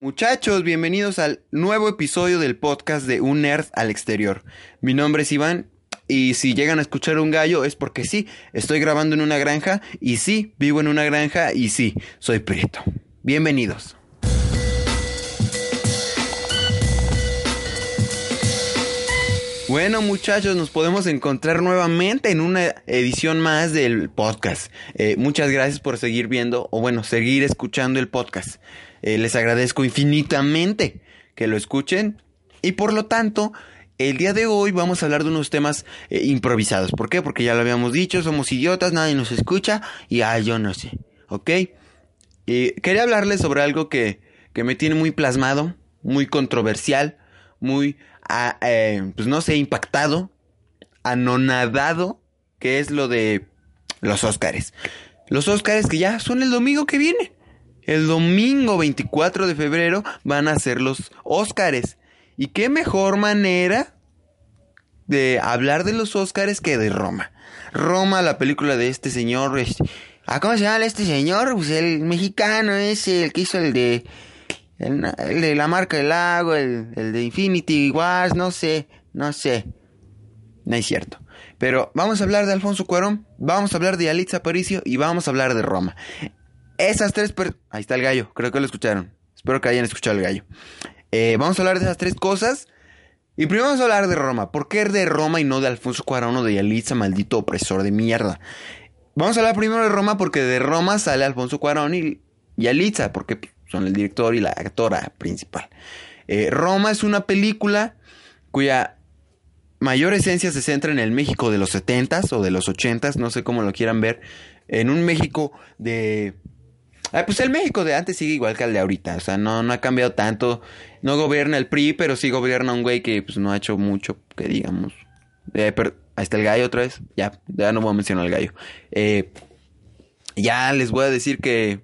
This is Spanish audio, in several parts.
Muchachos, bienvenidos al nuevo episodio del podcast de Un Nerd al Exterior. Mi nombre es Iván y si llegan a escuchar un gallo es porque sí, estoy grabando en una granja y sí, vivo en una granja y sí, soy prieto. Bienvenidos. Bueno muchachos, nos podemos encontrar nuevamente en una edición más del podcast. Eh, muchas gracias por seguir viendo o bueno, seguir escuchando el podcast. Eh, les agradezco infinitamente que lo escuchen y por lo tanto el día de hoy vamos a hablar de unos temas eh, improvisados. ¿Por qué? Porque ya lo habíamos dicho, somos idiotas, nadie nos escucha y ah, yo no sé, ¿ok? Y quería hablarles sobre algo que, que me tiene muy plasmado, muy controversial, muy eh, pues no sé, impactado, anonadado, que es lo de los Óscares. Los Óscares que ya son el domingo que viene. El domingo 24 de febrero van a ser los Óscares. Y qué mejor manera de hablar de los Óscares que de Roma. Roma, la película de este señor. ¿Ah, ¿Cómo se llama este señor? Pues el mexicano es el que hizo el de el, de la marca del lago, el, de Infinity Wars, no sé, no sé. No es cierto. Pero vamos a hablar de Alfonso Cuarón, vamos a hablar de Alitza Aparicio y vamos a hablar de Roma. Esas tres... Ahí está el gallo, creo que lo escucharon. Espero que hayan escuchado el gallo. Eh, vamos a hablar de esas tres cosas. Y primero vamos a hablar de Roma. ¿Por qué de Roma y no de Alfonso Cuarón o de Yalitza, maldito opresor de mierda? Vamos a hablar primero de Roma porque de Roma sale Alfonso Cuarón y Yalitza, porque son el director y la actora principal. Eh, Roma es una película cuya mayor esencia se centra en el México de los 70s o de los 80s, no sé cómo lo quieran ver, en un México de... Ah, pues el México de antes sigue igual que el de ahorita, o sea, no, no ha cambiado tanto, no gobierna el PRI, pero sí gobierna un güey que pues no ha hecho mucho, que digamos. Eh, ahí está el gallo otra vez, ya, ya no voy a mencionar al gallo. Eh, ya les voy a decir que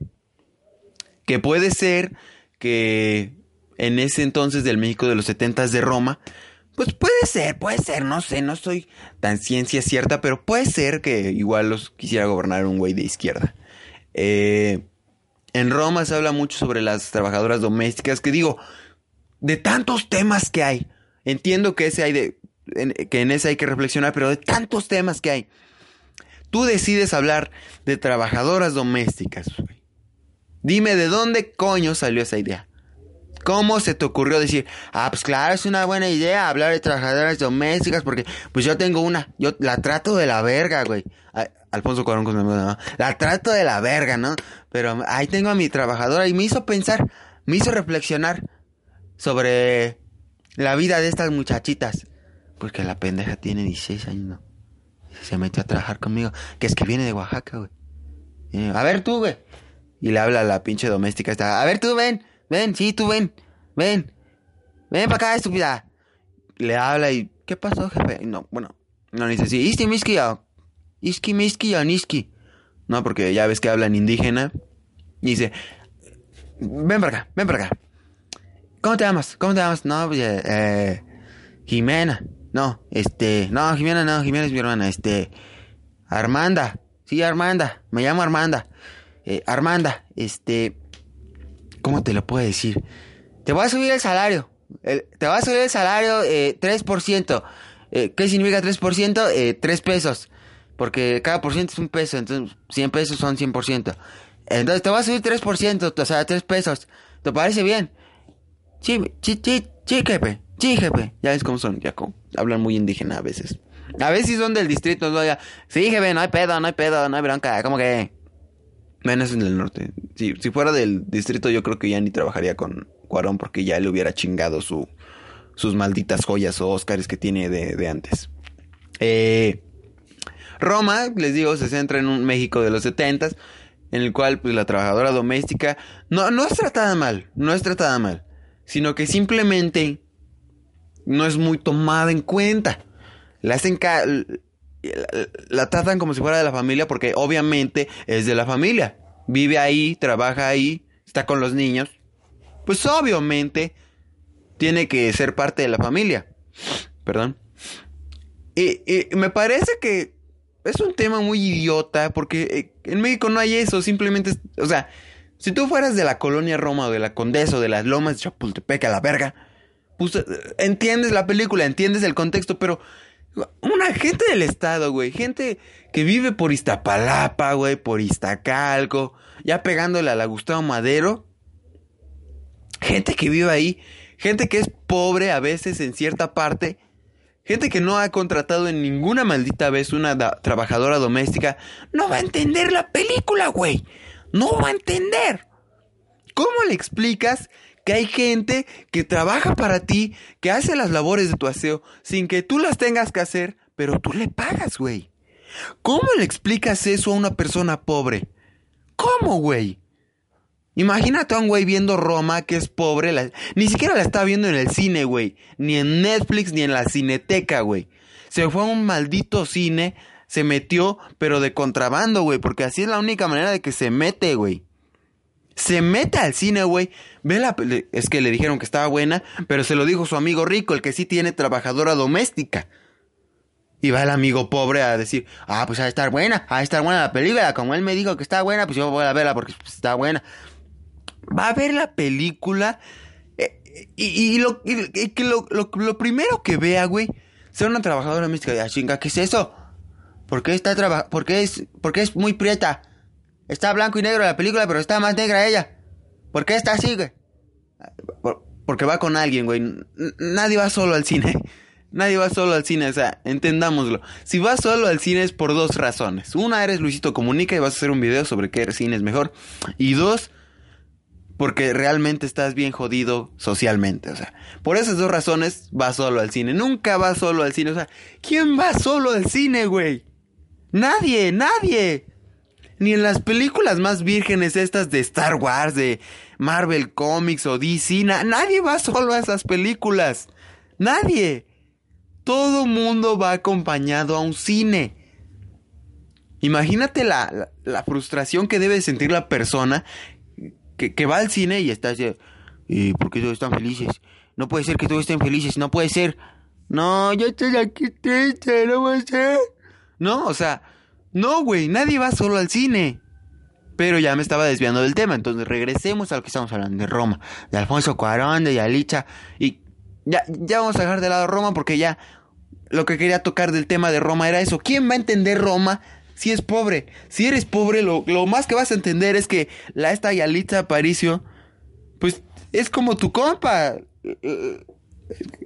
que puede ser que en ese entonces del México de los 70 de Roma, pues puede ser, puede ser, no sé, no soy tan ciencia cierta, pero puede ser que igual los quisiera gobernar un güey de izquierda. Eh, en Roma se habla mucho sobre las trabajadoras domésticas, que digo, de tantos temas que hay, entiendo que ese hay de, que en ese hay que reflexionar, pero de tantos temas que hay, tú decides hablar de trabajadoras domésticas. Dime de dónde coño salió esa idea. ¿Cómo se te ocurrió decir, ah, pues claro, es una buena idea hablar de trabajadoras domésticas porque pues yo tengo una, yo la trato de la verga, güey. Alfonso Cuarón con ¿no? La trato de la verga, ¿no? Pero ahí tengo a mi trabajadora y me hizo pensar, me hizo reflexionar sobre la vida de estas muchachitas. Porque la pendeja tiene 16 años, ¿no? Se metió a trabajar conmigo, que es que viene de Oaxaca, güey. A ver tú, güey. Y le habla a la pinche doméstica esta. A ver, tú ven, ven, sí, tú ven, ven. Ven para acá, estúpida. Le habla y, ¿qué pasó, jefe? No, bueno, no dice así, iski miski iski miski niski. No, porque ya ves que hablan indígena. Y dice, ven para acá, ven para acá. ¿Cómo te llamas? ¿Cómo te llamas? No, pues, eh, eh, Jimena. No, este, no, Jimena no, Jimena es mi hermana, este, Armanda. Sí, Armanda, me llamo Armanda. Eh, Armanda, este, ¿cómo te lo puedo decir? Te voy a subir el salario. te voy a subir el salario eh, 3%. Eh, ¿Qué significa 3%? Eh, 3 pesos. Porque cada por ciento es un peso. Entonces, 100 pesos son 100%. Entonces, te voy a subir 3%, o sea, 3 pesos. ¿Te parece bien? Sí, sí, sí, sí, jefe. Sí, jefe. Ya ves cómo son, ya hablan muy indígena a veces. A veces son del distrito, ¿no? sí, jefe, no hay pedo, no hay pedo, no hay bronca. Como que Menos en el norte. Si, fuera del distrito, yo creo que ya ni trabajaría con Cuarón porque ya le hubiera chingado su, sus malditas joyas o Óscares que tiene de, antes. Eh, Roma, les digo, se centra en un México de los 70 en el cual pues la trabajadora doméstica no, no es tratada mal, no es tratada mal, sino que simplemente no es muy tomada en cuenta. La hacen la tratan como si fuera de la familia porque obviamente es de la familia. Vive ahí, trabaja ahí, está con los niños. Pues obviamente tiene que ser parte de la familia. Perdón. Y, me parece que es un tema muy idiota porque eh, en México no hay eso, simplemente, o sea, si tú fueras de la colonia Roma o de la Condesa o de las Lomas de Chapultepec a la verga, pues eh, entiendes la película, entiendes el contexto, pero una gente del estado, güey, gente que vive por Iztapalapa, güey, por Iztacalco, ya pegándole a la Gustavo Madero, gente que vive ahí, gente que es pobre a veces en cierta parte, Gente que no ha contratado en ninguna maldita vez una trabajadora doméstica no va a entender la película, güey. No va a entender. ¿Cómo le explicas que hay gente que trabaja para ti, que hace las labores de tu aseo sin que tú las tengas que hacer, pero tú le pagas, güey? ¿Cómo le explicas eso a una persona pobre? ¿Cómo, güey? Imagínate a un güey viendo Roma que es pobre, ni siquiera la está viendo en el cine, güey, ni en Netflix ni en la cineteca, güey. Se fue a un maldito cine, se metió, pero de contrabando, güey, porque así es la única manera de que se mete, güey. Se mete al cine, güey. Ve la es que le dijeron que estaba buena, pero se lo dijo su amigo rico, el que sí tiene trabajadora doméstica. Y va el amigo pobre a decir, ah, pues a estar buena, a estar buena la película. Como él me dijo que está buena, pues yo voy a verla porque está buena va a ver la película eh, y, lo, que lo, primero que vea, güey, sea una trabajadora de ah, chinga, ¿qué es eso? ¿Por qué está traba porque es porque es muy prieta? Está blanco y negro la película, pero está más negra ella. ¿Por qué está así, güey? porque va con alguien, güey. Nadie va solo al cine. Nadie va solo al cine, o sea, entendámoslo. Si vas solo al cine es por dos razones. Una, eres Luisito Comunica y vas a hacer un video sobre qué cine es mejor. Y dos, porque realmente estás bien jodido socialmente. O sea, por esas dos razones vas solo al cine. Nunca vas solo al cine. O sea, ¿quién va solo al cine, güey? Nadie, nadie. Ni en las películas más vírgenes estas de Star Wars, de Marvel Comics o DC, nadie va solo a esas películas. Nadie. Todo mundo va acompañado a un cine. Imagínate la, la frustración que debe sentir la persona que, va al cine y está así, ¿y por qué todos están felices? No puede ser que todos estén felices, no puede ser. No, yo estoy aquí triste, no puede ser. No, o sea, no, güey, nadie va solo al cine. Pero ya me estaba desviando del tema, entonces regresemos a lo que estamos hablando, de Roma, de Alfonso Cuarón, de Yalicha, y ya, ya vamos a dejar de lado Roma porque ya lo que quería tocar del tema de Roma era eso. ¿Quién va a entender Roma si es pobre. Si eres pobre, lo, más que vas a entender es que la esta Yalitza Aparicio, pues es como tu compa.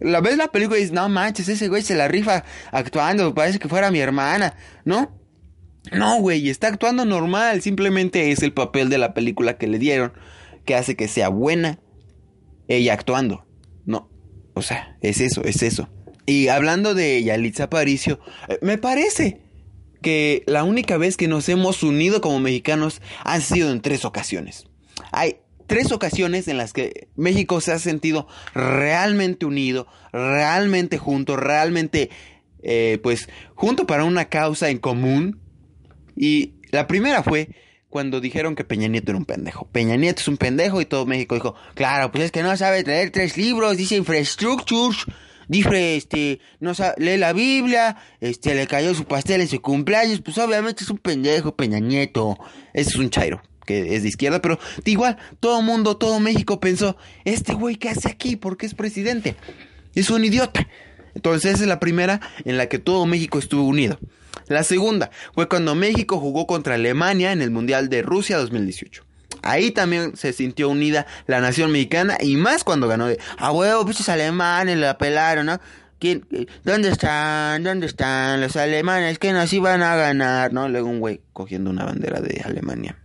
La ves la película y dices, no manches, ese güey se la rifa actuando, parece que fuera mi hermana, ¿no? No, güey, está actuando normal, simplemente es el papel de la película que le dieron que hace que sea buena ella actuando. No, o sea, es eso, es eso. Y hablando de Yalitza Aparicio, eh, me parece que la única vez que nos hemos unido como mexicanos han sido en tres ocasiones. Hay tres ocasiones en las que México se ha sentido realmente unido, realmente junto, realmente, eh, pues, junto para una causa en común. Y la primera fue cuando dijeron que Peña Nieto era un pendejo. Peña Nieto es un pendejo y todo México dijo, claro, pues es que no sabe traer tres libros, dice infrastructures dice, este, no sabe, lee la Biblia, este, le cayó su pastel en su cumpleaños, pues obviamente es un pendejo, Peña Nieto, es un chairo que es de izquierda, pero igual, todo mundo, todo México pensó, este güey, ¿qué hace aquí? Porque es presidente. Es un idiota. Entonces esa es la primera en la que todo México estuvo unido. La segunda fue cuando México jugó contra Alemania en el Mundial de Rusia 2018. Ahí también se sintió unida la nación mexicana y más cuando ganó de, a huevo, pues alemanes la pelaron, ¿no? ¿Quién, ¿Dónde están? ¿Dónde están los alemanes que nos iban a ganar? ¿No? Luego un güey cogiendo una bandera de Alemania.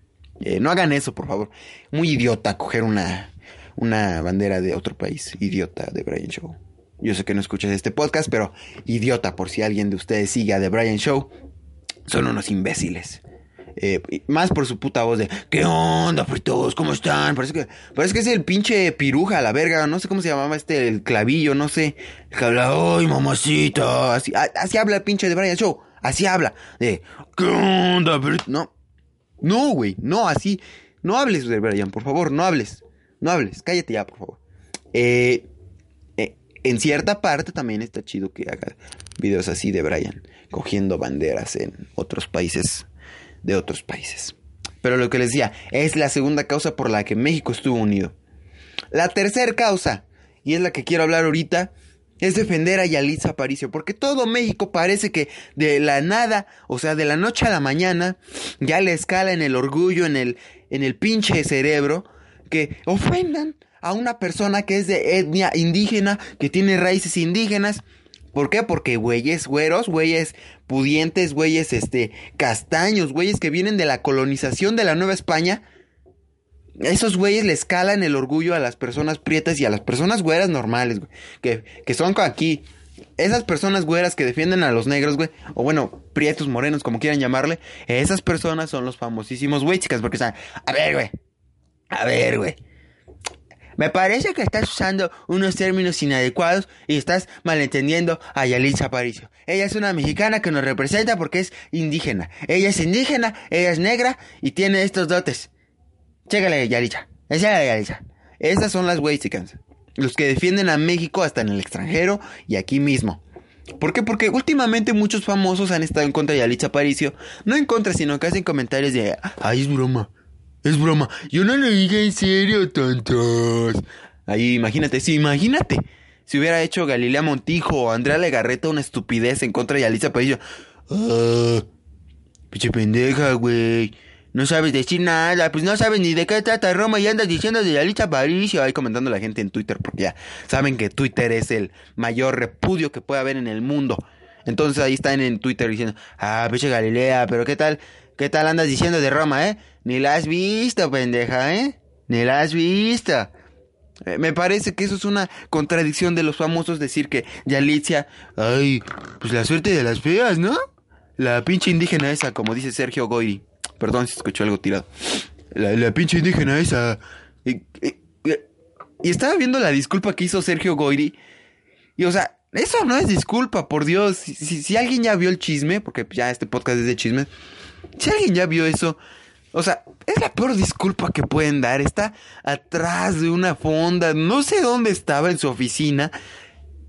Eh, no hagan eso, por favor. Muy idiota coger una, una bandera de otro país. Idiota de Brian Show. Yo sé que no escuchas este podcast, pero idiota por si alguien de ustedes sigue a The Brian Show. Son unos imbéciles. Eh, más por su puta voz de ¿Qué onda, fritos? ¿Cómo están? Parece que, parece que es el pinche piruja, la verga. No sé cómo se llamaba este, el clavillo, no sé. Que habla, ¡ay, mamacita! Así, así habla el pinche de Brian Show. Así habla. De ¿Qué onda, fritos? No. No, güey. No, así. No hables de Brian, por favor, no hables. No hables. Cállate ya, por favor. Eh, en cierta parte también está chido que haga videos así de Brian cogiendo banderas en otros países de otros países. Pero lo que les decía, es la segunda causa por la que México estuvo unido. La tercera causa, y es la que quiero hablar ahorita, es defender a Yalitza Aparicio, porque todo México parece que de la nada, o sea, de la noche a la mañana, ya le escala en el orgullo, en el, en el pinche cerebro, que ofendan a una persona que es de etnia indígena, que tiene raíces indígenas, ¿Por qué? Porque güeyes güeros, güeyes pudientes, güeyes este, castaños, güeyes que vienen de la colonización de la Nueva España. Esos güeyes le escalan el orgullo a las personas prietas y a las personas güeras normales, güey. Que, que son aquí. Esas personas güeras que defienden a los negros, güey. O bueno, prietos, morenos, como quieran llamarle. Esas personas son los famosísimos güey, chicas. Porque están, a ver, güey. A ver, güey. Me parece que estás usando unos términos inadecuados y estás malentendiendo a Yalitza Aparicio. Ella es una mexicana que nos representa porque es indígena. Ella es indígena, ella es negra y tiene estos dotes. Chécale, Yalitza. Es Yalitza. Esas son las Wexicans. Los que defienden a México hasta en el extranjero y aquí mismo. ¿Por qué? Porque últimamente muchos famosos han estado en contra de Yalitza Aparicio. No en contra, sino que hacen comentarios de... Ay, es broma. Es broma. Yo no lo dije en serio, tontos. Ahí, imagínate, sí, imagínate. Si hubiera hecho Galilea Montijo o Andrea Legarreta una estupidez en contra de Alicia Padilla. Ah, pendeja, güey. No sabes decir nada, pues no sabes ni de qué trata Roma y andas diciendo de Alicia Aparicio. Ahí comentando la gente en Twitter, porque ya saben que Twitter es el mayor repudio que puede haber en el mundo. Entonces ahí están en Twitter diciendo, ah, pinche Galilea, pero qué tal, qué tal andas diciendo de Roma, eh? Ni la has visto, pendeja, ¿eh? Ni la has visto. Eh, me parece que eso es una contradicción de los famosos decir que Yalitza, ay, pues la suerte de las feas, ¿no? La pinche indígena esa, como dice Sergio Goyri. Perdón si escuchó algo tirado. La, pinche indígena esa. Y, estaba viendo la disculpa que hizo Sergio Goyri. Y o sea, eso no es disculpa, por Dios. Si, si alguien ya vio el chisme, porque ya este podcast es de chisme. Si alguien ya vio eso, o sea, es la peor disculpa que pueden dar. Está atrás de una fonda. No sé dónde estaba en su oficina.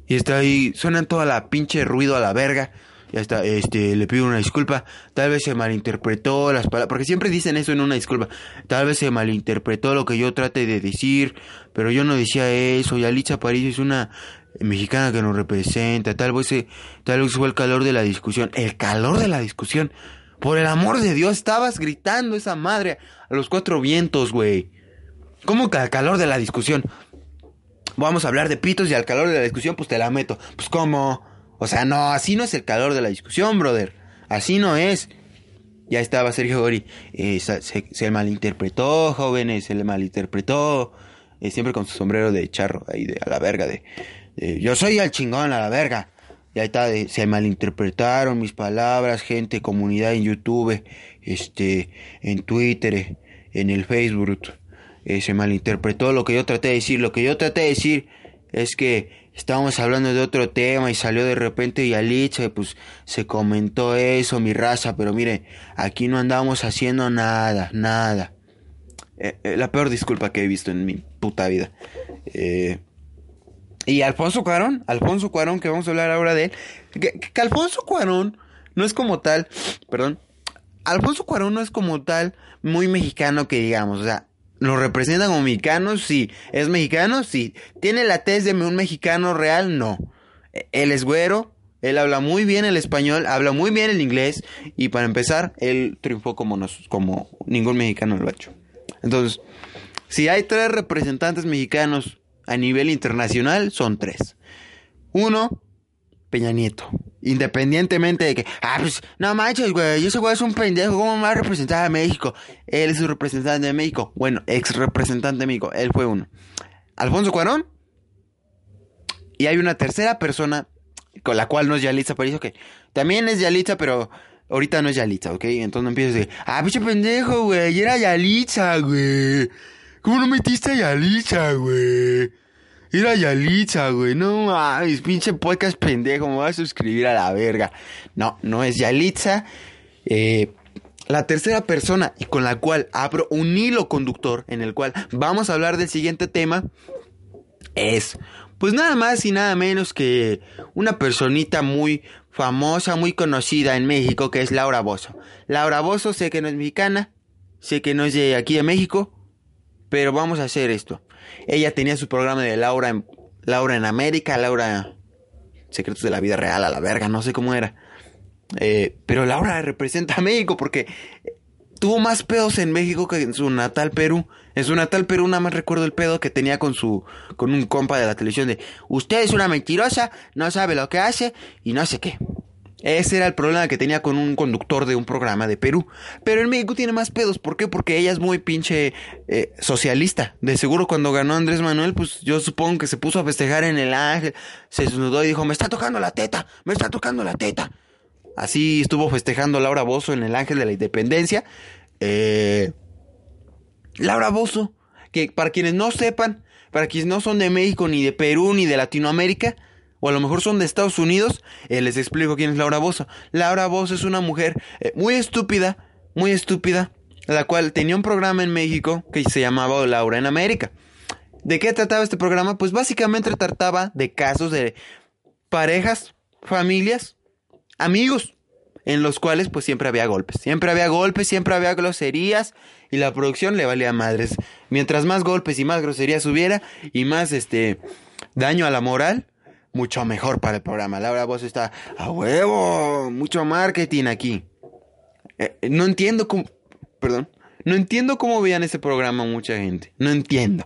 Y está ahí. Suena toda la pinche ruido a la verga. Ya está, este, le pido una disculpa. Tal vez se malinterpretó las palabras. Porque siempre dicen eso en una disculpa. Tal vez se malinterpretó lo que yo trate de decir. Pero yo no decía eso. Y Alicia París es una mexicana que nos representa. Tal vez, tal vez fue el calor de la discusión. El calor de la discusión. Por el amor de Dios, estabas gritando esa madre a los cuatro vientos, güey. ¿Cómo que al calor de la discusión? Vamos a hablar de pitos y al calor de la discusión, pues te la meto. Pues cómo. O sea, no, así no es el calor de la discusión, brother. Así no es. Ya estaba Sergio Gori. Eh, se, malinterpretó, jóvenes, se le malinterpretó. Eh, siempre con su sombrero de charro, ahí de a la verga, de, de yo soy el chingón a la verga. Ya está, se malinterpretaron mis palabras, gente, comunidad en YouTube, este, en Twitter, en el Facebook. Eh, se malinterpretó lo que yo traté de decir. Lo que yo traté de decir es que estábamos hablando de otro tema y salió de repente y pues se comentó eso, mi raza, pero mire, aquí no andamos haciendo nada, nada. Eh, eh, la peor disculpa que he visto en mi puta vida. Eh, y Alfonso Cuarón, Alfonso Cuarón, que vamos a hablar ahora de él, que, Alfonso Cuarón no es como tal, perdón, Alfonso Cuarón no es como tal muy mexicano que digamos, o sea, lo representa como mexicano, sí, es mexicano, sí, tiene la tez de un mexicano real, no, él es güero, él habla muy bien el español, habla muy bien el inglés y para empezar, él triunfó como, nos, como ningún mexicano lo ha hecho. Entonces, si hay tres representantes mexicanos a nivel internacional son tres. Uno, Peña Nieto. Independientemente de que, ah, pues, no manches, güey, ese güey es un pendejo, ¿cómo va a representar a México? Él es un representante de México. Bueno, ex representante de México, él fue uno. Alfonso Cuarón. Y hay una tercera persona con la cual no es Yalitza Aparicio, que también es Yalitza, pero ahorita no es Yalitza, ¿ok? Entonces no empieces de, ah, pinche pendejo, güey, era Yalitza, güey. ¿Cómo no metiste a Yalitza, güey? Era Yalitza, güey. No mames, pinche podcast pendejo, me voy a suscribir a la verga. No, no es Yalitza. Eh, la tercera persona y con la cual abro un hilo conductor en el cual vamos a hablar del siguiente tema es pues nada más y nada menos que una personita muy famosa, muy conocida en México que es Laura Bozo. Laura Bozo sé que no es mexicana, sé que no es de aquí de México, pero vamos a hacer esto. Ella tenía su programa de Laura en, Laura en América, Laura Secretos de la Vida Real a la verga, no sé cómo era. Eh, pero Laura representa a México porque tuvo más pedos en México que en su natal Perú. En su natal Perú nada más recuerdo el pedo que tenía con su con un compa de la televisión de usted es una mentirosa, no sabe lo que hace y no sé qué. Ese era el problema que tenía con un conductor de un programa de Perú. Pero en México tiene más pedos. ¿Por qué? Porque ella es muy pinche eh, socialista. De seguro cuando ganó Andrés Manuel, pues yo supongo que se puso a festejar en el ángel. Se desnudó y dijo, me está tocando la teta, me está tocando la teta. Así estuvo festejando Laura Bozo en el Ángel de la Independencia. Eh, Laura Bozo, que para quienes no sepan, para quienes no son de México, ni de Perú, ni de Latinoamérica, o a lo mejor son de Estados Unidos, eh, les explico quién es Laura Bozo. Laura Bozo es una mujer eh, muy estúpida, muy estúpida, la cual tenía un programa en México que se llamaba Laura en América. ¿De qué trataba este programa? Pues básicamente trataba de casos de parejas, familias, amigos, en los cuales pues siempre había golpes, siempre había golpes, siempre había groserías y la producción le valía madres. Mientras más golpes y más groserías hubiera y más este daño a la moral, mucho mejor para el programa. Laura Voz está a huevo, mucho marketing aquí. Eh, no entiendo cómo, perdón, no entiendo cómo veían ese programa mucha gente, no entiendo.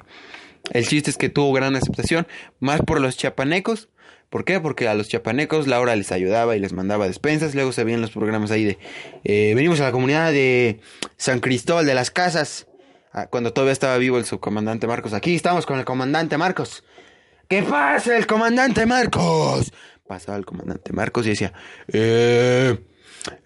El chiste es que tuvo gran aceptación, más por los chapanecos ¿Por qué? Porque a los chapanecos Laura les ayudaba y les mandaba despensas. Luego se veían los programas ahí de... Eh, venimos a la comunidad de San Cristóbal de las Casas. Ah, cuando todavía estaba vivo el subcomandante Marcos. Aquí estamos con el comandante Marcos. ¿Qué pasa el comandante Marcos? Pasaba el comandante Marcos y decía... Eh,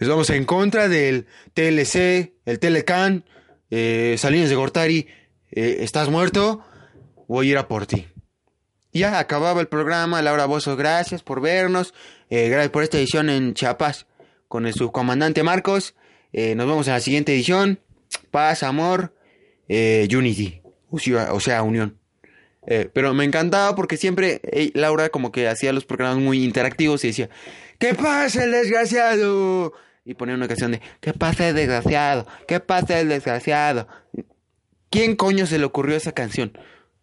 estamos en contra del TLC, el Telecan, eh, Salinas de Gortari. Eh, ¿Estás muerto? Voy a ir a por ti ya acababa el programa. Laura Bozo, gracias por vernos. Eh, gracias por esta edición en Chiapas con el subcomandante Marcos. Nos vemos en la siguiente edición. Paz, amor, Unity. O sea, unión. Pero me encantaba porque siempre Laura como que hacía los programas muy interactivos y decía, ¿qué pasa el desgraciado? Y ponía una canción de, ¿qué pasa el desgraciado? ¿Qué pasa el desgraciado? ¿Quién coño se le ocurrió esa canción?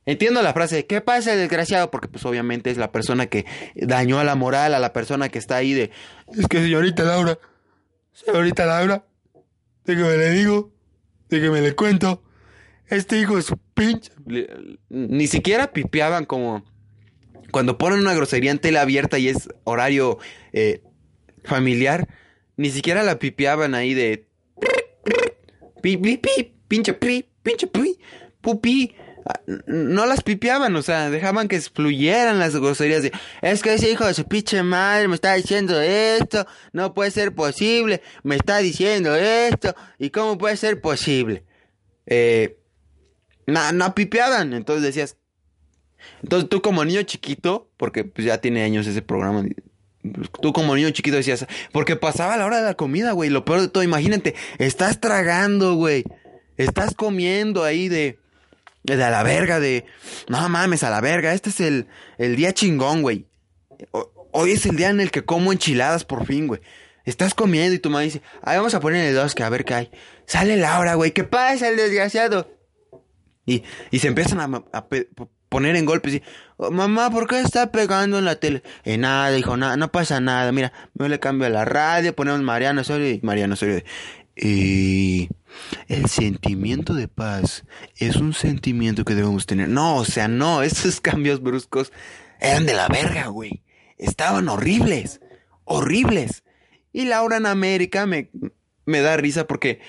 Entiendo la frase, ¿qué pasa desgraciado? Porque pues obviamente es la persona que dañó a la moral, a la persona que está ahí de... Es que señorita Laura, señorita Laura, de que me le digo, de que me le cuento, este hijo de su pinche... Ni siquiera pipeaban como... Cuando ponen una grosería en tela abierta y es horario eh, familiar, ni siquiera la pipeaban ahí de... Pi, pi, pi, pinche pi, pinche pi, pupi no las pipiaban, o sea, dejaban que fluyeran las groserías de, es que ese hijo de su pinche madre me está diciendo esto, no puede ser posible, me está diciendo esto, y cómo puede ser posible. Eh, no, no pipiaban, entonces decías, entonces tú como niño chiquito, porque pues ya tiene años ese programa, tú como niño chiquito decías, porque pasaba la hora de la comida, güey, lo peor de todo, imagínate, estás tragando, güey, estás comiendo ahí de de a la verga, de. No mames, a la verga. Este es el, el día chingón, güey. Hoy es el día en el que como enchiladas por fin, güey. Estás comiendo y tu mamá dice, ay, vamos a ponerle dos que a ver qué hay. Sale Laura, güey, ¿qué pasa el desgraciado? Y, se empiezan a, poner en golpes y, oh, mamá, ¿por qué está pegando en la tele? Eh, nada, hijo, nada, no pasa nada. Mira, me le cambio la radio, ponemos Mariano Osorio y Mariano Osorio. Y el sentimiento de paz es un sentimiento que debemos tener. No, o sea, no, esos cambios bruscos eran de la verga, güey. Estaban horribles, horribles. Y Laura en América me, me da risa porque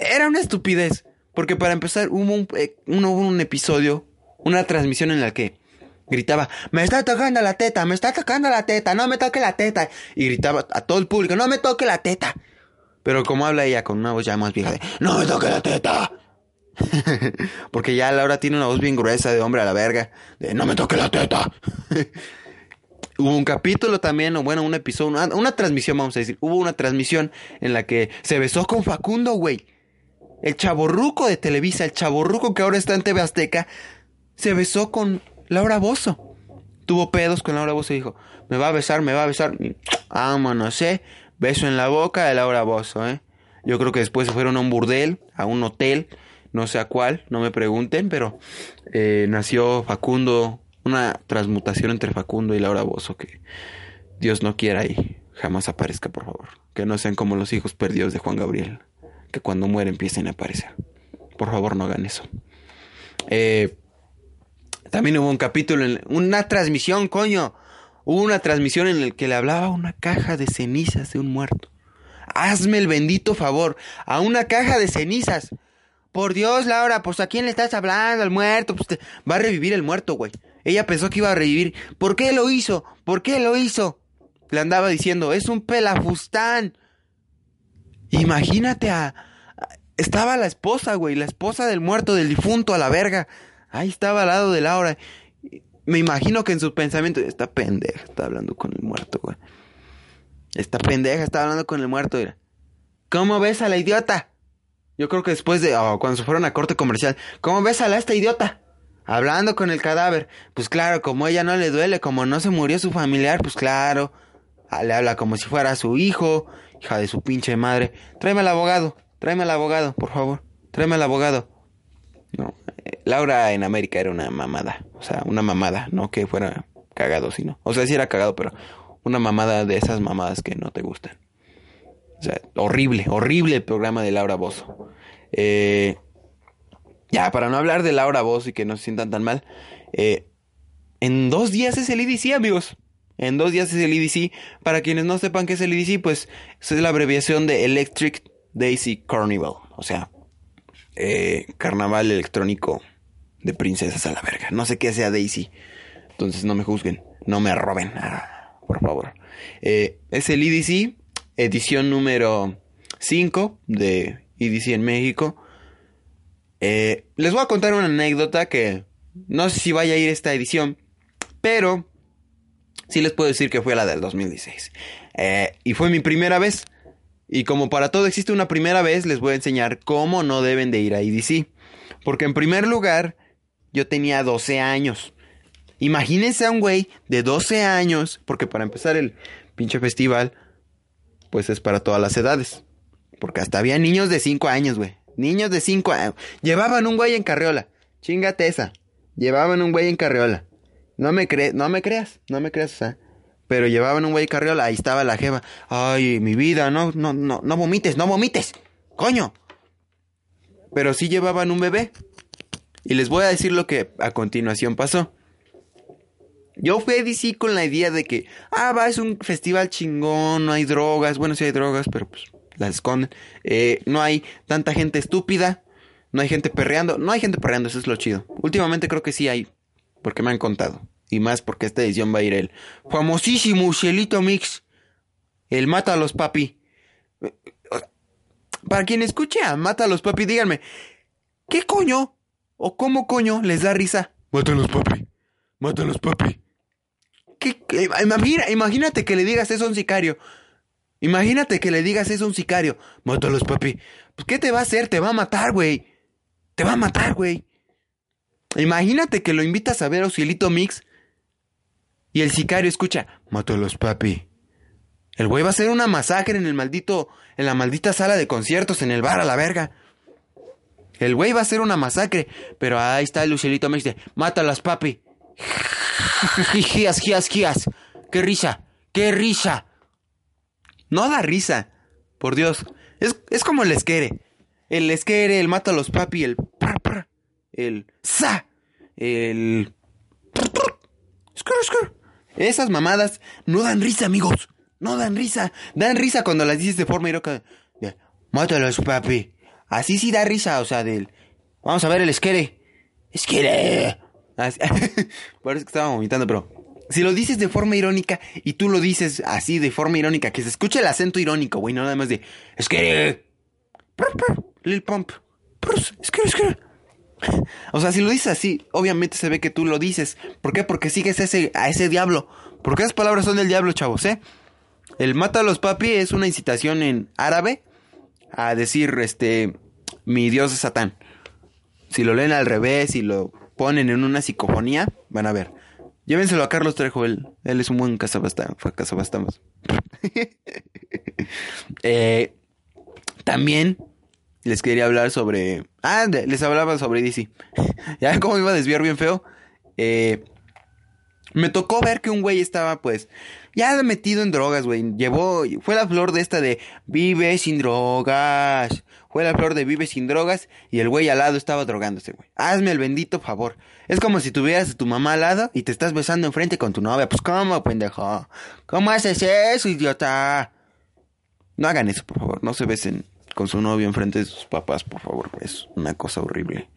era una estupidez. Porque para empezar hubo un, eh, un, episodio, una transmisión en la que Gritaba, me está tocando la teta, me está tocando la teta, no me toque la teta. Y gritaba a todo el público, no me toque la teta. Pero como habla ella con una voz ya más vieja de, no me toque la teta. Porque ya Laura tiene una voz bien gruesa de hombre a la verga. De no me toque la teta. Hubo un capítulo también, o bueno, un episodio, una, una, transmisión, vamos a decir. Hubo una transmisión en la que se besó con Facundo, güey. El chaborruco de Televisa, el chaborruco que ahora está en TV Azteca, se besó con Laura Bozo. Tuvo pedos con Laura Bozo y dijo, me va a besar, me va a besar. Vámonos, ¿eh? Beso en la boca de Laura Bozo, ¿eh? Yo creo que después se fueron a un burdel, a un hotel, no sé a cuál, no me pregunten, pero eh, nació Facundo, una transmutación entre Facundo y Laura Bozo, que Dios no quiera y jamás aparezca, por favor. Que no sean como los hijos perdidos de Juan Gabriel, que cuando mueren empiecen a aparecer. Por favor, no hagan eso. Eh, también hubo un capítulo, en, una transmisión, coño. Hubo una transmisión en la que le hablaba una caja de cenizas de un muerto. Hazme el bendito favor, a una caja de cenizas. Por Dios, Laura, pues a quién le estás hablando, al muerto, pues va a revivir el muerto, güey. Ella pensó que iba a revivir. ¿Por qué lo hizo? ¿Por qué lo hizo? Le andaba diciendo, es un pelafustán. Imagínate a... Estaba la esposa, güey, la esposa del muerto, del difunto, a la verga. Ahí estaba al lado de Laura. Me imagino que en sus pensamientos, esta pendeja está hablando con el muerto, güey. Esta pendeja está hablando con el muerto. ¿Cómo ves a la idiota? Yo creo que después de, oh, cuando se fueron a corte comercial, ¿cómo ves a la esta idiota? Hablando con el cadáver. Pues claro, como ella no le duele, como no se murió su familiar, pues claro. Le habla como si fuera su hijo, hija de su pinche madre. Tráeme al abogado, tráeme al abogado, por favor. Tráeme al abogado. No, Laura en América era una mamada. O sea, una mamada, no que fuera cagado, sino. O sea, sí era cagado, pero una mamada de esas mamadas que no te gustan. O sea, horrible, horrible el programa de Laura Bozo. Eh, ya, para no hablar de Laura Bozo y que no se sientan tan mal. Eh, en dos días es el amigos. En dos días es el EDC. Para quienes no sepan qué es el EDC, pues es la abreviación de Electric Daisy Carnival. O sea, eh, carnaval electrónico de princesas a la verga. No sé qué sea Daisy. Entonces no me juzguen, no me roben, ah, por favor. Eh, es el EDC, edición número 5 de EDC en México. Eh, les voy a contar una anécdota que no sé si vaya a ir esta edición, pero sí les puedo decir que fue la del 2016. y fue mi primera vez. Y como para todo existe una primera vez, les voy a enseñar cómo no deben de ir a EDC. Porque en primer lugar, yo tenía 12 años. Imagínense a un güey de 12 años, porque para empezar el pinche festival, pues es para todas las edades. Porque hasta había niños de 5 años, güey. Niños de 5 años. Llevaban un güey en carriola. Chingate esa. Llevaban un güey en carriola. No me, crees, no me creas, no me creas, o sea. Pero llevaban un güey carriola, ahí estaba la jeva. Ay, mi vida, no, no, no, no vomites, no vomites. Coño. Pero sí llevaban un bebé. Y les voy a decir lo que a continuación pasó. Yo fui a DC con la idea de que, ah, va, es un festival chingón, no hay drogas. Bueno, sí hay drogas, pero pues las esconden. Eh, no hay tanta gente estúpida. No hay gente perreando. No hay gente perreando, eso es lo chido. Últimamente creo que sí hay. Porque me han contado. Y más porque esta edición va a ir el famosísimo Cielito Mix. El Mata a los Papi. Para quien escuche a Mata a los Papi, díganme, ¿qué coño o cómo coño les da risa? Mata a los Papi. Mata a los Papi. ¿Qué, imagina, imagínate que le digas eso a un sicario. Imagínate que le digas eso a un sicario. Mata a los Papi. Pues, ¿qué te va a hacer? Te va a matar, güey. Te va a matar, güey. Imagínate que lo invitas a ver a Cielito Mix y el sicario escucha, mato a los papi. El güey va a hacer una masacre en el maldito, en la maldita sala de conciertos, en el bar a la verga. El güey va a hacer una masacre, pero ahí está el Lucielito me dice, mátalas, papi. Gías, gías, gías. Qué risa, qué risa. No da risa, por Dios. Es, es como el esquere. El esquere, el mata a los papi, el el sa, el esas mamadas no dan risa, amigos. No dan risa. Dan risa cuando las dices de forma irónica. Mátalos, papi. Así sí da risa, o sea, del... Vamos a ver el esquere. Esquere. Así- Parece que estaba vomitando, pero si lo dices de forma irónica y tú lo dices así de forma irónica, que se escuche el acento irónico, güey, no nada más de es que prr, prr, Lil Pump, prr, es que es que o sea, si lo dices así, obviamente se ve que tú lo dices. ¿Por qué? Porque sigues ese, a ese diablo. Porque esas palabras son del diablo, chavos, ¿eh? El mata a los papi es una incitación en árabe a decir, este, mi dios es Satán. Si lo leen al revés y lo ponen en una psicofonía, van a ver. Llévenselo a Carlos Trejo, él, él es un buen cazabastamos. cazabastamos. eh, también les quería hablar sobre... Ah, les hablaba sobre DC. ya como iba a desviar bien feo. Eh, me tocó ver que un güey estaba, pues, ya metido en drogas, güey. Llevó, fue la flor de esta de vive sin drogas. Fue la flor de vive sin drogas y el güey al lado estaba drogándose, güey. Hazme el bendito favor. Es como si tuvieras a tu mamá al lado y te estás besando enfrente con tu novia. Pues, ¿cómo, pendejo? ¿Cómo haces eso, idiota? No hagan eso, por favor. No se besen con su novio enfrente de sus papás, por favor. Es una cosa horrible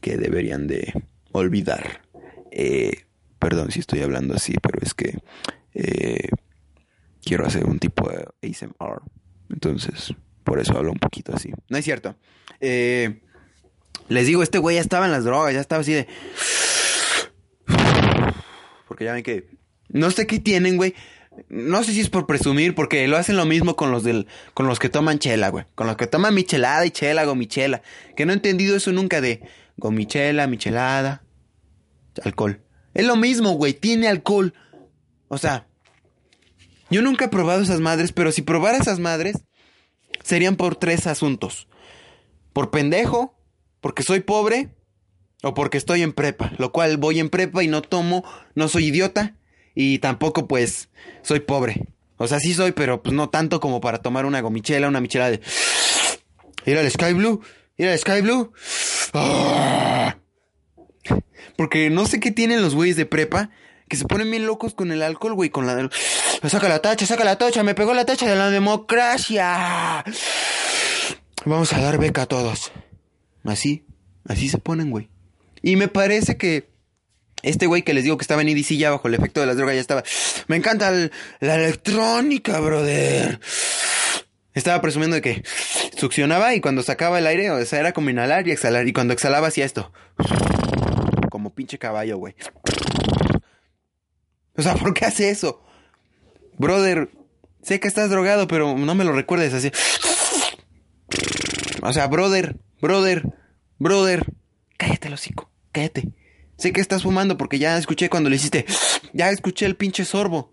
que deberían de olvidar. Eh, perdón si estoy hablando así, pero es que eh, quiero hacer un tipo de ASMR. Entonces, por eso hablo un poquito así. No es cierto. Eh, les digo, este güey ya estaba en las drogas, ya estaba así de... Porque ya ven que... No sé qué tienen, güey. No sé si es por presumir, porque lo hacen lo mismo con los del, con los que toman chela, güey. Con los que toman michelada y chela, gomichela. Que no he entendido eso nunca de gomichela, michelada, alcohol. Es lo mismo, güey. Tiene alcohol. O sea, yo nunca he probado esas madres, pero si probara esas madres, serían por tres asuntos. Por pendejo, porque soy pobre, o porque estoy en prepa. Lo cual voy en prepa y no tomo, no soy idiota. Y tampoco, pues, soy pobre. O sea, sí soy, pero pues no tanto como para tomar una gomichela, una michelada de... Ir al Sky Blue, ir al Sky Blue. Ah. Porque no sé qué tienen los güeyes de prepa que se ponen bien locos con el alcohol, güey, con la... Saca la tacha, saca la tacha, me pegó la tacha de la democracia. Vamos a dar beca a todos. Así, así se ponen, güey. Y me parece que este güey que les digo que estaba en EDC ya bajo el efecto de las drogas ya estaba... Me encanta la electrónica, brother. Estaba presumiendo de que succionaba y cuando sacaba el aire, o sea, era como inhalar y exhalar. Y cuando exhalaba hacía esto. Como pinche caballo, güey. O sea, ¿por qué hace eso? Brother, sé que estás drogado, pero no me lo recuerdes así. O sea, brother, brother, brother. Cállate el hocico, cállate. Sé que estás fumando porque ya escuché cuando le hiciste. Ya escuché el pinche sorbo.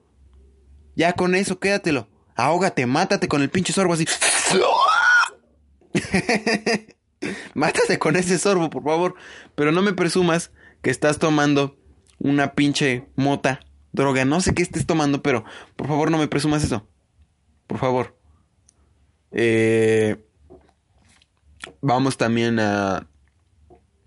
Ya con eso, quédatelo. Ahógate, mátate con el pinche sorbo así. mátate con ese sorbo, por favor. Pero no me presumas que estás tomando una pinche mota, droga. No sé qué estés tomando, pero por favor no me presumas eso. Por favor. Eh, vamos también a...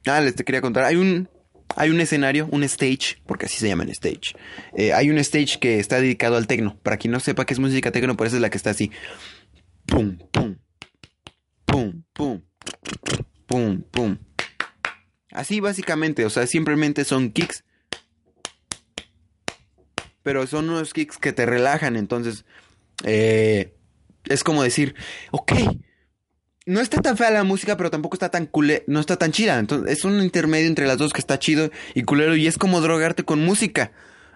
Ah, les te quería contar. Hay un, hay un escenario, un stage, porque así se llama el stage. Eh, hay un stage que está dedicado al tecno. Para quien no sepa qué es música tecno, por eso es la que está así. Pum, pum. Pum, pum. Pum, pum. Así básicamente, o sea, simplemente son kicks. Pero son unos kicks que te relajan, entonces... eh, es como decir, ok, no está tan fea la música, pero tampoco está tan culé, no está tan chida. Entonces, es un intermedio entre las dos que está chido y culero y es como drogarte con música.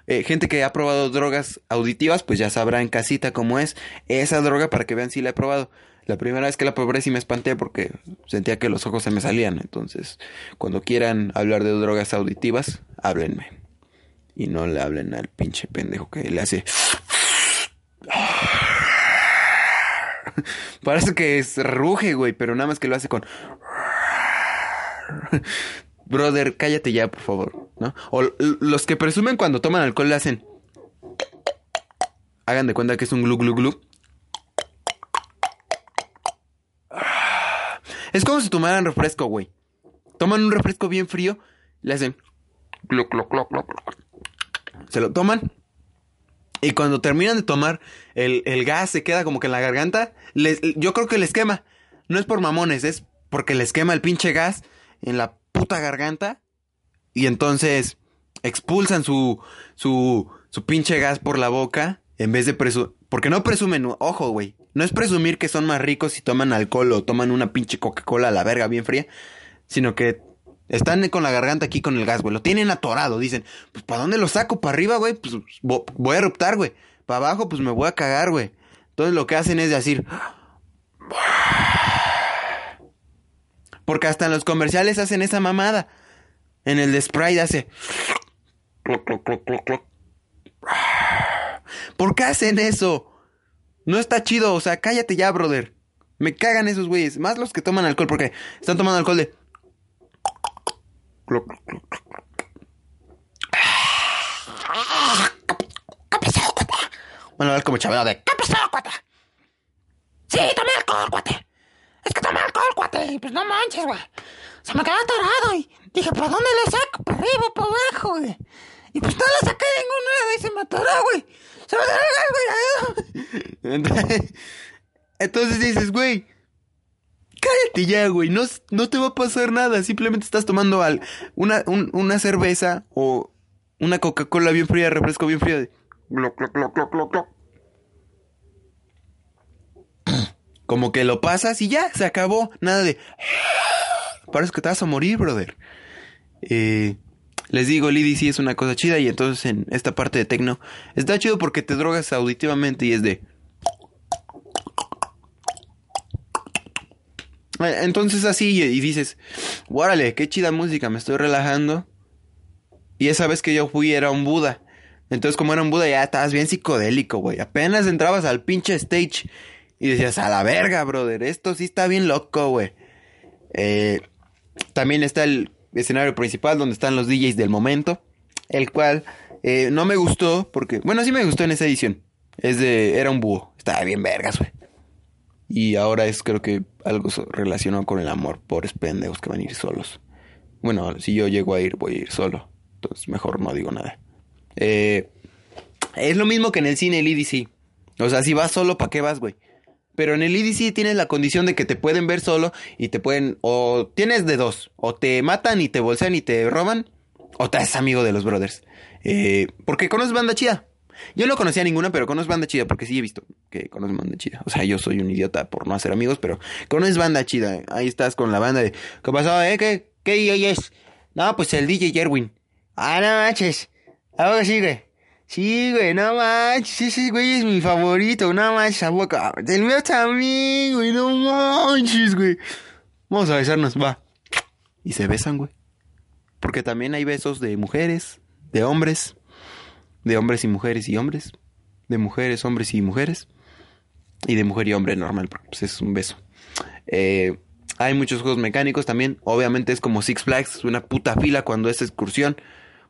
Eh, gente que ha probado drogas auditivas, pues ya sabrá en casita cómo es esa droga para que vean si la he probado. La primera vez que la probé sí me espanté porque sentía que los ojos se me salían. Entonces, cuando quieran hablar de drogas auditivas, háblenme. Y no le hablen al pinche pendejo que le hace... Parece que es ruge, güey, pero nada más que lo hace con... Brother, cállate ya, por favor, ¿no? O los que presumen cuando toman alcohol le hacen... Hagan de cuenta que es un glu glu glu. Es como si tomaran refresco, güey. Toman un refresco bien frío, le hacen... glu. Se lo toman y cuando terminan de tomar, el, el gas se queda como que en la garganta. Les, yo creo que les quema. No es por mamones, es porque les quema el pinche gas en la puta garganta. Y entonces expulsan su, su, su pinche gas por la boca en vez de presumir. Porque no presumen, ojo, güey. No es presumir que son más ricos si toman alcohol o toman una pinche Coca-Cola a la verga bien fría, sino que están con la garganta aquí con el gas, güey. Lo tienen atorado. Dicen, pues ¿para dónde lo saco? ¿Para arriba, güey? Pues vo- voy a eruptar, güey. Para abajo, pues me voy a cagar, güey. Entonces lo que hacen es decir... Porque hasta en los comerciales hacen esa mamada. En el de Sprite hace... ¿Por qué hacen eso? No está chido, o sea, cállate ya, brother. Me cagan esos güeyes, más los que toman alcohol, porque están tomando alcohol de... Bueno, es como chabelo de... ¿Qué pasó, cuate? Sí, tomé alcohol, cuate. Es que tomé alcohol, cuate. Y pues no manches, güey. Se me quedó atorado y dije, ¿para dónde le saco? ¿Para arriba o para abajo, güey? Y pues no le saqué ningún lado y se me atoró, güey. Se me atoró güey. Entonces dices, güey, ya, güey, no, no te va a pasar nada, simplemente estás tomando al, una, un- una cerveza o una Coca-Cola bien fría, refresco bien frío. de. Como que lo pasas y ya, se acabó, nada de... Parece que te vas a morir, brother. Eh, les digo, el EDC es una cosa chida y entonces en esta parte de tecno está chido porque te drogas auditivamente y es de... Entonces así y dices, órale, qué chida música, me estoy relajando. Y esa vez que yo fui era un Buda. Entonces como era un Buda ya estabas bien psicodélico, güey. Apenas entrabas al pinche stage y decías, a la verga, brother, esto sí está bien loco, güey. Eh, también está el escenario principal donde están los DJs del momento, el cual eh, no me gustó porque, bueno, sí me gustó en esa edición. Es de, era un búho, estaba bien vergas, güey. Y ahora es creo que algo relacionado con el amor, pobres pendejos que van a ir solos. Bueno, si yo llego a ir, voy a ir solo. Entonces mejor no digo nada. Eh, es lo mismo que en el cine, el EDC. O sea, si vas solo, ¿para qué vas, güey? Pero en el EDC tienes la condición de que te pueden ver solo y te pueden... O tienes de dos. O te matan y te bolsean y te roban. O te haces amigo de los brothers. Eh, porque conoces banda chida. Yo no conocía ninguna, pero conoces banda chida. Porque sí he visto que conoces banda chida. O sea, yo soy un idiota por no hacer amigos, pero conoces banda chida. Ahí estás con la banda de... ¿Qué pasó, eh? ¿Qué, qué DJ es? No, pues el DJ Jerwin. Ah, no manches. Ahora sí, güey. Sí, güey, no manches, ese güey es mi favorito, no manches, a boca. El mío también, güey, no manches, güey. Vamos a besarnos, va. Y se besan, güey. Porque también hay besos de mujeres, de hombres, de hombres y mujeres y hombres, de mujeres, hombres y mujeres, y de mujer y hombre normal, pues es un beso. Eh, hay muchos juegos mecánicos también, obviamente es como Six Flags, una puta fila cuando es excursión.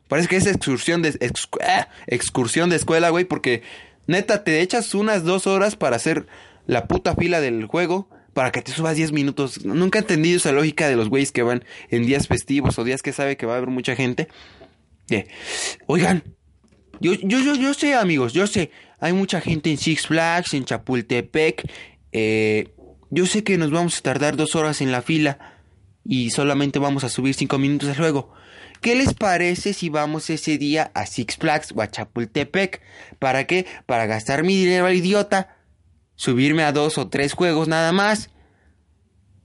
Parece que es excursión de, ah, excursión de escuela, güey, porque neta te echas unas dos horas para hacer la puta fila del juego para que te subas 10 minutos. Nunca he entendido esa lógica de los güeyes que van en días festivos o días que sabe que va a haber mucha gente. De, oigan, yo, yo, yo, yo sé, amigos, yo sé, hay mucha gente en Six Flags, en Chapultepec. eh, yo sé que nos vamos a tardar dos horas en la fila y solamente vamos a subir cinco minutos al juego. ¿Qué les parece si vamos ese día a Six Flags o a Chapultepec? ¿Para qué? Para gastar mi dinero al idiota, subirme a dos o tres juegos nada más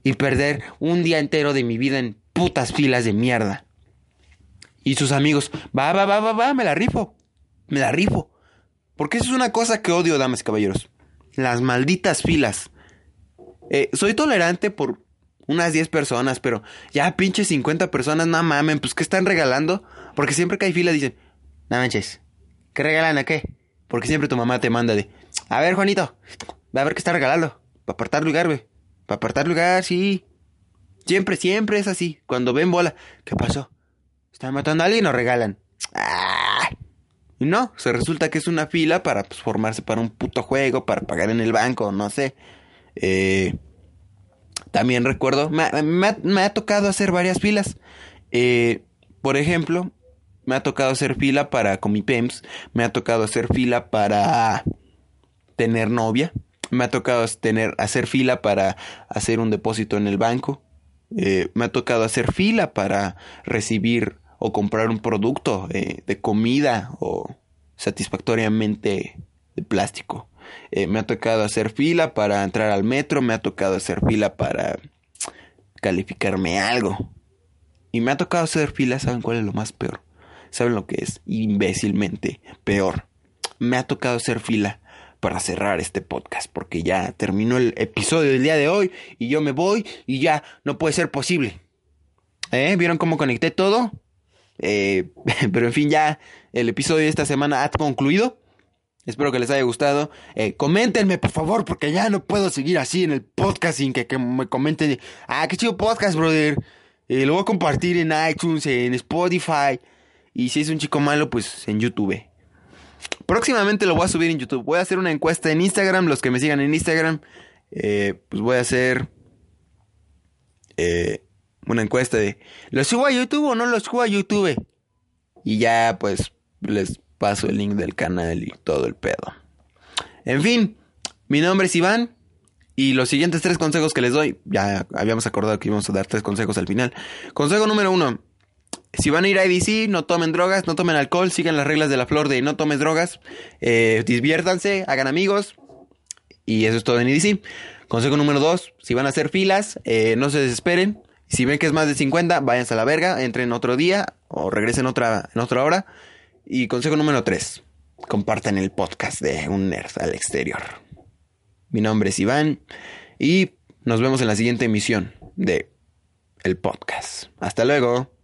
y perder un día entero de mi vida en putas filas de mierda. Y sus amigos, va, va, va, va, va, me la rifo, me la rifo. Porque eso es una cosa que odio, damas caballeros. Las malditas filas. Eh, soy tolerante por unas 10 personas, pero ya pinche 50 personas, no mamen, pues ¿qué están regalando? Porque siempre que hay fila dicen, no manches, ¿qué regalan a qué? Porque siempre tu mamá te manda de, a ver Juanito, ve a ver qué está regalando, para apartar lugar, güey, para apartar lugar, sí. Siempre, siempre es así, cuando ven bola, ¿qué pasó? ¿Están matando a alguien o regalan? Y no, se resulta que es una fila para pues, formarse para un puto juego, para pagar en el banco, no sé. Eh, también recuerdo, me, ha- tocado hacer varias filas. Eh, por ejemplo, me ha tocado hacer fila para con mi PEMS, me ha tocado hacer fila para tener novia, me ha tocado hacer fila para hacer un depósito en el banco, eh, me ha tocado hacer fila para recibir o comprar un producto eh, de comida o satisfactoriamente de plástico. Eh, me ha tocado hacer fila para entrar al metro, me ha tocado hacer fila para calificarme algo. Y me ha tocado hacer fila, ¿saben cuál es lo más peor? ¿Saben lo que es? Imbécilmente peor. Me ha tocado hacer fila para cerrar este podcast, porque ya terminó el episodio del día de hoy y yo me voy y ya no puede ser posible. ¿Eh? ¿Vieron cómo conecté todo? Eh, pero en fin, ya el episodio de esta semana ha concluido. Espero que les haya gustado. Eh, coméntenme, por favor, porque ya no puedo seguir así en el podcast sin que, me comenten. Ah, qué chido podcast, brother. Eh, lo voy a compartir en iTunes, en Spotify. Y si es un chico malo, pues en YouTube. Próximamente lo voy a subir en YouTube. Voy a hacer una encuesta en Instagram. Los que me sigan en Instagram, eh, pues voy a hacer eh, una encuesta de ¿lo subo a YouTube o no lo subo a YouTube? Y ya pues les paso el link del canal y todo el pedo. En fin, mi nombre es Iván. Y los siguientes tres consejos que les doy, ya habíamos acordado que íbamos a dar tres consejos al final. Consejo número uno, si van a ir a IDC, no tomen drogas, no tomen alcohol, sigan las reglas de la flor de no tomes drogas, eh, diviértanse, hagan amigos. Y eso es todo en IDC. Consejo número dos, si van a hacer filas, eh, no se desesperen. Si ven que es más de 50, váyanse a la verga, entren otro día o regresen otra, en otra hora. Y consejo número tres, compartan el podcast de Un Nerd al Exterior. Mi nombre es Iván y nos vemos en la siguiente emisión de el podcast. Hasta luego.